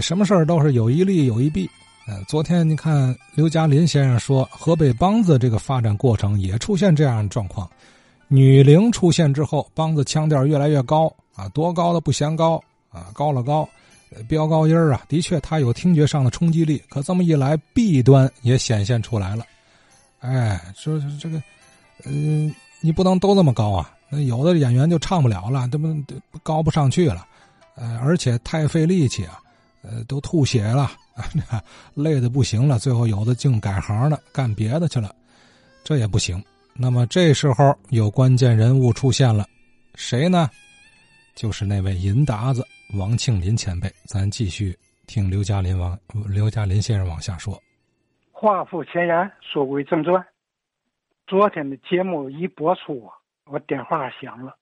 什么事儿都是有一利有一弊。呃，昨天你看刘嘉林先生说，河北梆子这个发展过程也出现这样的状况，女伶出现之后，梆子腔调越来越高啊，多高的不嫌高啊，高了高，飙高音啊，的确它有听觉上的冲击力。可这么一来，弊端也显现出来了。哎，说这个，嗯，你不能都这么高啊，那有的演员就唱不了了，这不高不上去了，呃，而且太费力气啊。呃，都吐血了，累的不行了，最后有的竟改行了，干别的去了，这也不行。那么这时候有关键人物出现了，谁呢？就是那位银达子王庆林前辈。咱继续听刘嘉林王刘嘉林先生往下说。话不前言，说归正传。昨天的节目一播出啊，我电话响了，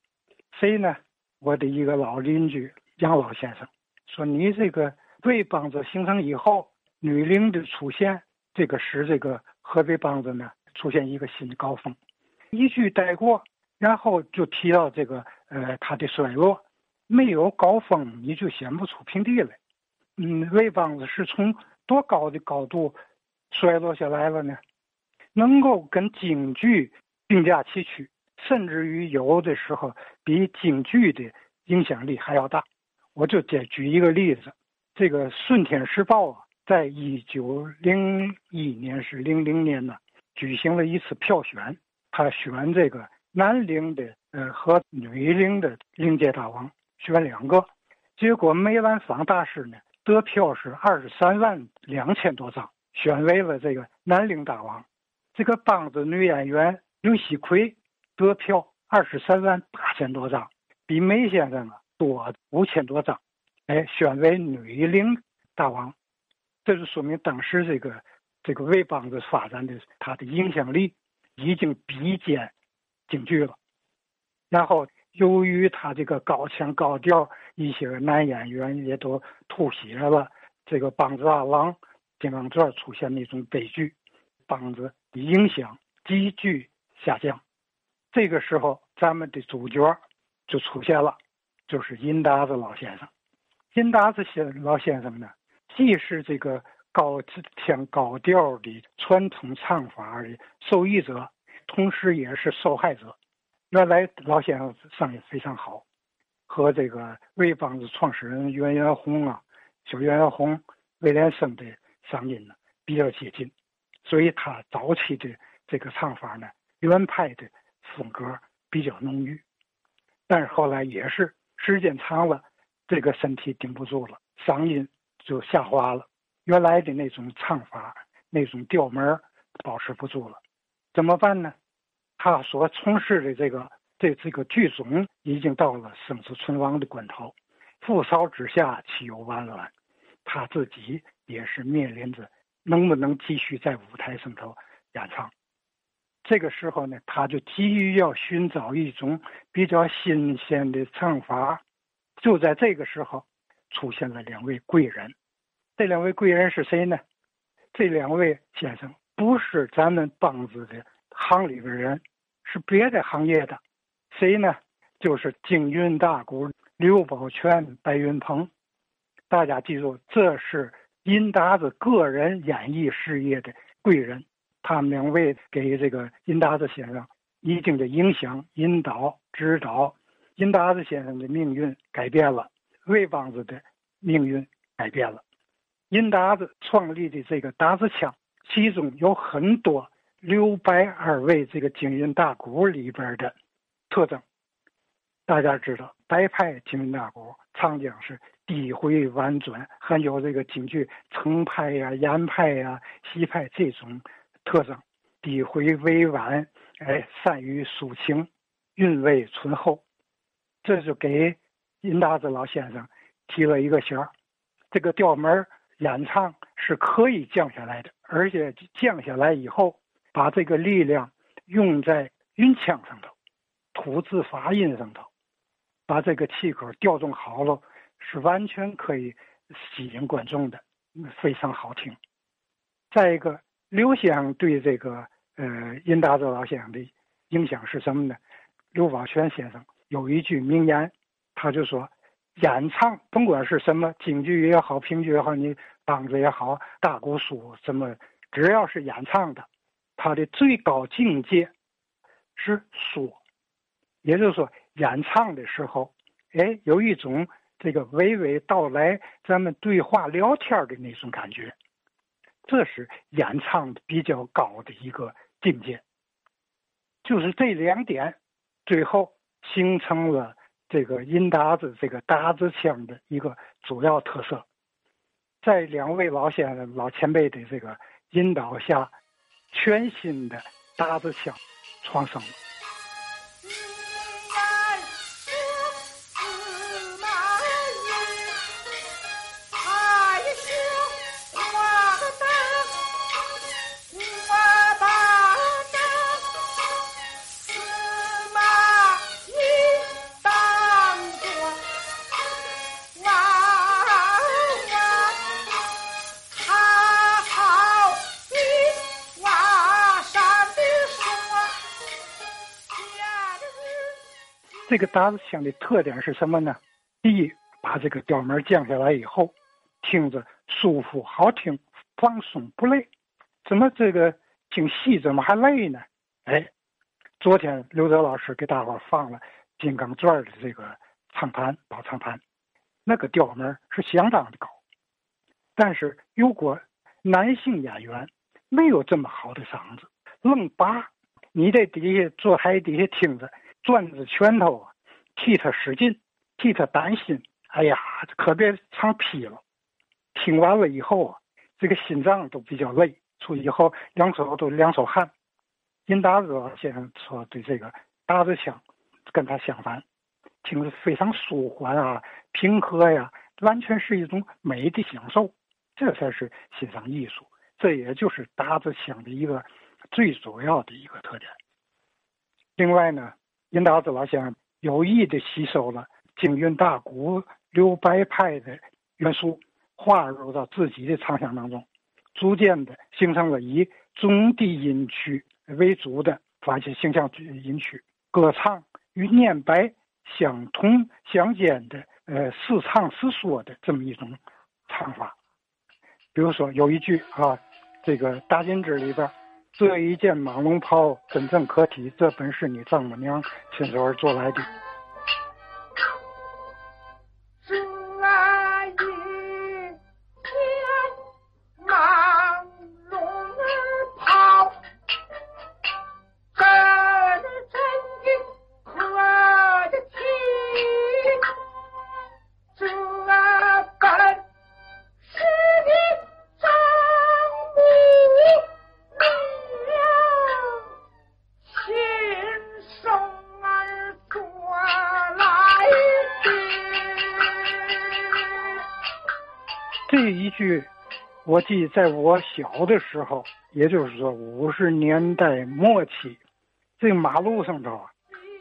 谁呢？我的一个老邻居杨老先生说：“你这个。”魏梆子形成以后，女伶的出现，这个使这个河北梆子呢出现一个新的高峰。一句带过，然后就提到这个呃它的衰落，没有高峰你就显不出平地来。嗯，魏梆子是从多高的高度衰落下来了呢？能够跟京剧并驾齐驱，甚至于有的时候比京剧的影响力还要大。我就再举一个例子。这个《顺天时报》啊，在一九零一年是零零年呢，举行了一次票选，他选这个男伶的呃和女伶的伶界大王，选两个，结果梅兰芳大师呢得票是二十三万两千多张，选为了这个男伶大王。这个梆子女演员刘锡奎得票二十三万八千多张，比梅先生啊多五千多张。哎，选为女伶大王，这就说明当时这个这个魏梆子发展的他的影响力已经比肩京剧了。然后由于他这个高腔高调，一些男演员也都吐血了。这个梆子大郎《金刚钻》出现那种悲剧，梆子的影响急剧下降。这个时候，咱们的主角就出现了，就是银达子老先生。金达子先老先生呢，既是这个高腔高调的传统唱法的受益者，同时也是受害者。原来老先生声音非常好，和这个魏梆子创始人袁元洪啊、小袁元洪、魏连生的嗓音呢比较接近，所以他早期的这个唱法呢，原派的风格比较浓郁。但是后来也是时间长了。这个身体顶不住了，嗓音就下滑了，原来的那种唱法、那种调门保持不住了，怎么办呢？他所从事的这个这这个剧种已经到了生死存亡的关头，覆巢之下岂有完卵？他自己也是面临着能不能继续在舞台上头演唱。这个时候呢，他就急于要寻找一种比较新鲜的唱法。就在这个时候，出现了两位贵人。这两位贵人是谁呢？这两位先生不是咱们梆子的行里边人，是别的行业的。谁呢？就是京韵大鼓刘宝全、白云鹏。大家记住，这是银达子个人演艺事业的贵人。他们两位给这个银达子先生一定的影响、引导、指导。银达子先生的命运改变了，魏梆子的命运改变了。银达子创立的这个达子腔，其中有很多刘白二位这个京韵大鼓里边的特征。大家知道，白派京韵大鼓长江是低回婉转，还有这个京剧程派呀、严派呀、西派这种特征，低回委婉，哎，善于抒情，韵味醇厚。这是给殷达子老先生提了一个醒儿，这个调门演唱是可以降下来的，而且降下来以后，把这个力量用在韵腔上头、吐字发音上头，把这个气口调动好了，是完全可以吸引观众的，非常好听。再一个，刘先生对这个呃殷达子老先生的影响是什么呢？刘宝全先生。有一句名言，他就说：“演唱，甭管是什么京剧也好，评剧也好，你梆子也好，大鼓书什么，只要是演唱的，它的最高境界是说，也就是说，演唱的时候，哎，有一种这个娓娓道来，咱们对话聊天的那种感觉，这是演唱比较高的一个境界。就是这两点，最后形成了。这个音达子，这个达子腔的一个主要特色，在两位老先生、老前辈的这个引导下，全新的达子腔创生了。这个打子腔的特点是什么呢？第一，把这个调门降下来以后，听着舒服好听，放松不累。怎么这个听戏怎么还累呢？哎，昨天刘德老师给大伙放了《金刚钻》的这个唱盘，宝唱盘，那个调门是相当的高。但是如果男性演员没有这么好的嗓子，愣拔，你在底下坐台底下听着。攥着拳头啊，替他使劲，替他担心。哎呀，可别唱劈了。听完了以后啊，这个心脏都比较累，出以后两手都两手汗。殷达子先生说对这个达子腔，跟他相反，听着非常舒缓啊，平和呀，完全是一种美的享受。这才是欣赏艺术，这也就是达子腔的一个最主要的一个特点。另外呢。殷达子老先生有意的吸收了京韵大鼓、留白派的元素，划入到自己的唱腔当中，逐渐的形成了以中低音区为主的发现形象音区，歌唱与念白相同相间的，呃，似唱似说的这么一种唱法。比如说有一句啊，这个大金枝里边。这一件马龙袍真正可体，这本是你丈母娘亲手做来的。据，我记在我小的时候，也就是说五十年代末期，这马路上头啊，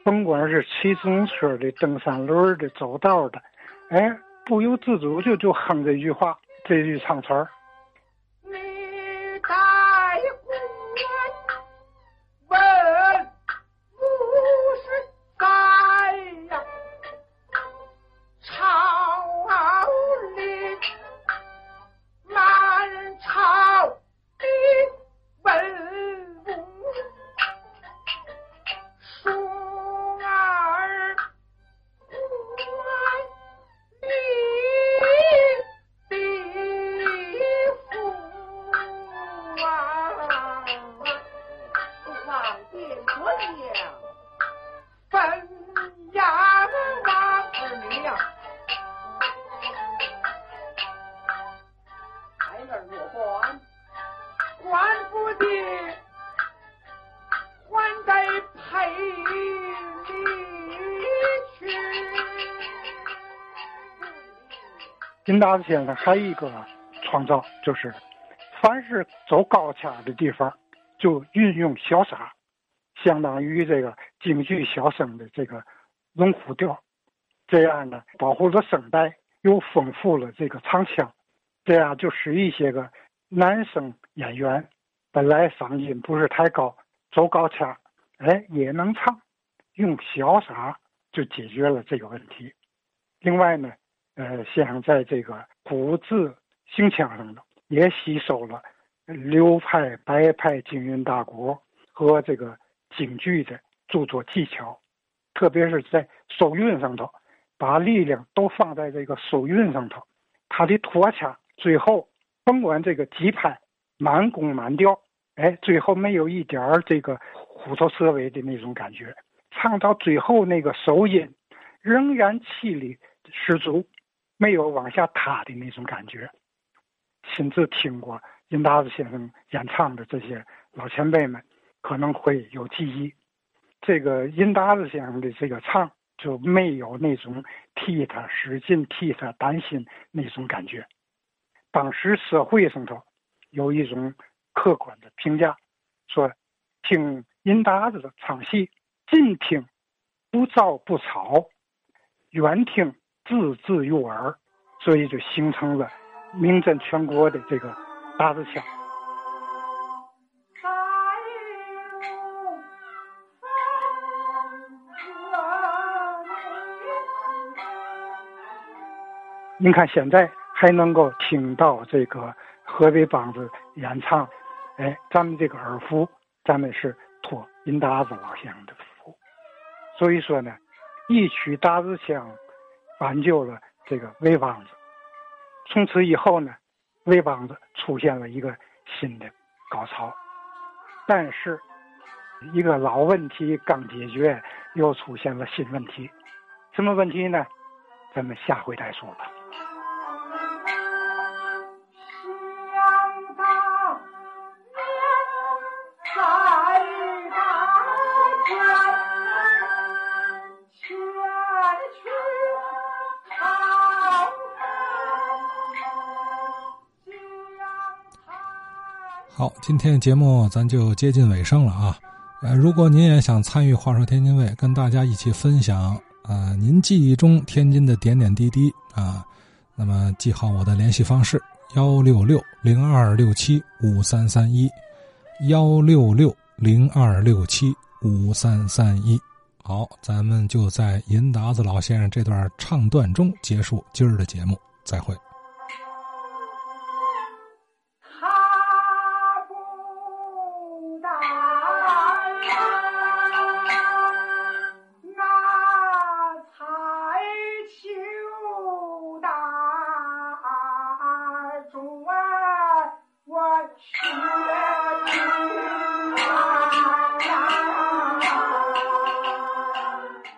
甭管是骑自行车的、蹬三轮的、走道的，哎，不由自主就就哼这句话，这句唱词儿。金达子先生还有一个创造，就是凡是走高腔的地方，就运用小沙，相当于这个京剧小生的这个龙虎调，这样呢保护了声带，又丰富了这个唱腔，这样就使一些个男生演员本来嗓音不是太高，走高腔，哎也能唱，用小嗓就解决了这个问题。另外呢。呃，先生在这个古字行腔上头也吸收了流派、白派京韵大鼓和这个京剧的著作技巧，特别是在收韵上头，把力量都放在这个收韵上头。他的拖腔最后甭管这个几拍满弓满调，哎，最后没有一点儿这个虎头蛇尾的那种感觉，唱到最后那个收音仍然气力十足。没有往下塌的那种感觉。亲自听过殷达子先生演唱的这些老前辈们，可能会有记忆。这个殷达子先生的这个唱就没有那种替他使劲、替他担心那种感觉。当时社会上头有一种客观的评价，说听殷达子的唱戏，近听不燥不吵，远听。字字入耳，所以就形成了名震全国的这个达子腔。您看现在还能够听到这个河北梆子演唱，哎，咱们这个耳福，咱们是托银达子老先生的福。所以说呢，一曲达子腔。挽救了这个魏梆子，从此以后呢，魏梆子出现了一个新的高潮，但是一个老问题刚解决，又出现了新问题，什么问题呢？咱们下回再说吧。好，今天的节目咱就接近尾声了啊！呃，如果您也想参与《话说天津卫》，跟大家一起分享啊您记忆中天津的点点滴滴啊，那么记好我的联系方式：幺六六零二六七五三三一，幺六六零二六七五三三一。好，咱们就在银达子老先生这段唱段中结束今儿的节目，再会。